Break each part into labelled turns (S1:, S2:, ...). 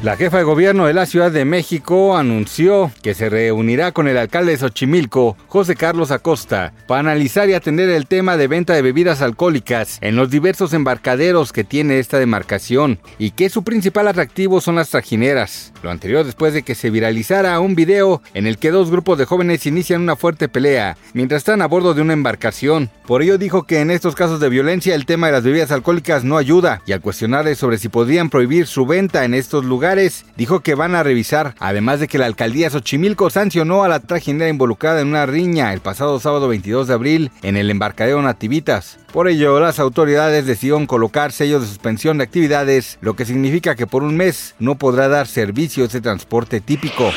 S1: La jefa de gobierno de la Ciudad de México anunció que se reunirá con el alcalde de Xochimilco, José Carlos Acosta, para analizar y atender el tema de venta de bebidas alcohólicas en los diversos embarcaderos que tiene esta demarcación y que su principal atractivo son las trajineras. Lo anterior después de que se viralizara un video en el que dos grupos de jóvenes inician una fuerte pelea mientras están a bordo de una embarcación. Por ello dijo que en estos casos de violencia el tema de las bebidas alcohólicas no ayuda y al cuestionarle sobre si podrían prohibir su venta en estos lugares dijo que van a revisar, además de que la alcaldía Xochimilco sancionó a la trajinera involucrada en una riña el pasado sábado 22 de abril en el embarcadero Nativitas. Por ello, las autoridades decidieron colocar sellos de suspensión de actividades, lo que significa que por un mes no podrá dar servicio ese transporte típico.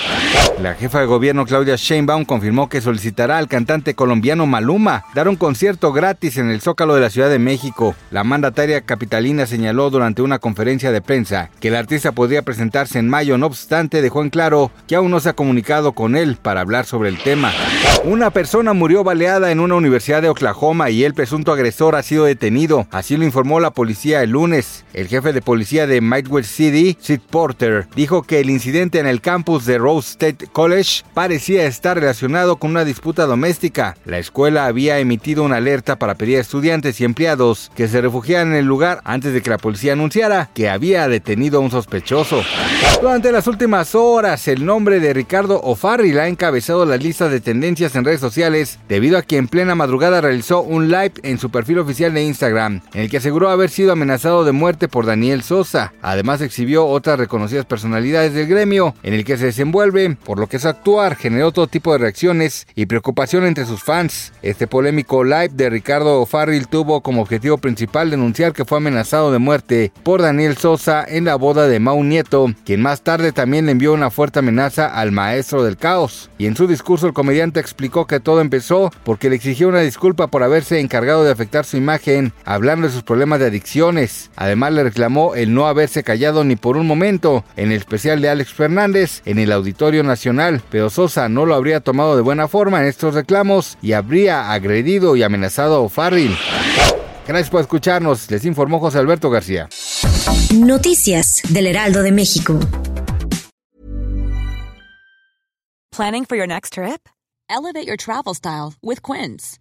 S1: La jefa de gobierno Claudia Sheinbaum confirmó que solicitará al cantante colombiano Maluma dar un concierto gratis en el Zócalo de la Ciudad de México. La mandataria capitalina señaló durante una conferencia de prensa que el artista podría presentarse en mayo, no obstante dejó en claro que aún no se ha comunicado con él para hablar sobre el tema. Una persona murió baleada en una universidad de Oklahoma y el presunto agresor ha sido detenido, así lo informó la policía el lunes. El jefe de policía de Midwest City, Sid Porter, dijo que el incidente en el campus de Rose State College parecía estar relacionado con una disputa doméstica. La escuela había emitido una alerta para pedir a estudiantes y empleados que se refugiaran en el lugar antes de que la policía anunciara que había detenido a un sospechoso. Durante las últimas horas, el nombre de Ricardo O'Farrill ha encabezado las listas de tendencias en redes sociales debido a que en plena madrugada realizó un live en su perfil oficial de Instagram, en el que aseguró haber sido amenazado de muerte por Daniel Sosa. Además exhibió otras reconocidas personalidades del gremio en el que se desenvuelve, por lo que su actuar generó todo tipo de reacciones y preocupación entre sus fans. Este polémico live de Ricardo O'Farrill tuvo como objetivo principal denunciar que fue amenazado de muerte por Daniel Sosa en la boda de Mau Nieto, quien más tarde también le envió una fuerte amenaza al maestro del caos. Y en su discurso el comediante explicó que todo empezó porque le exigió una disculpa por haberse encargado de afectar su imagen, hablando de sus problemas de adicciones. Además le reclamó el no haberse callado ni por un momento en el especial de Alex Fernández en el Auditorio Nacional, pero Sosa no lo habría tomado de buena forma en estos reclamos y habría agredido y amenazado a O'Farrill. Gracias por escucharnos, les informó José Alberto García.
S2: Noticias del Heraldo de México.
S3: Planning for your next trip? Elevate your travel style with Quince.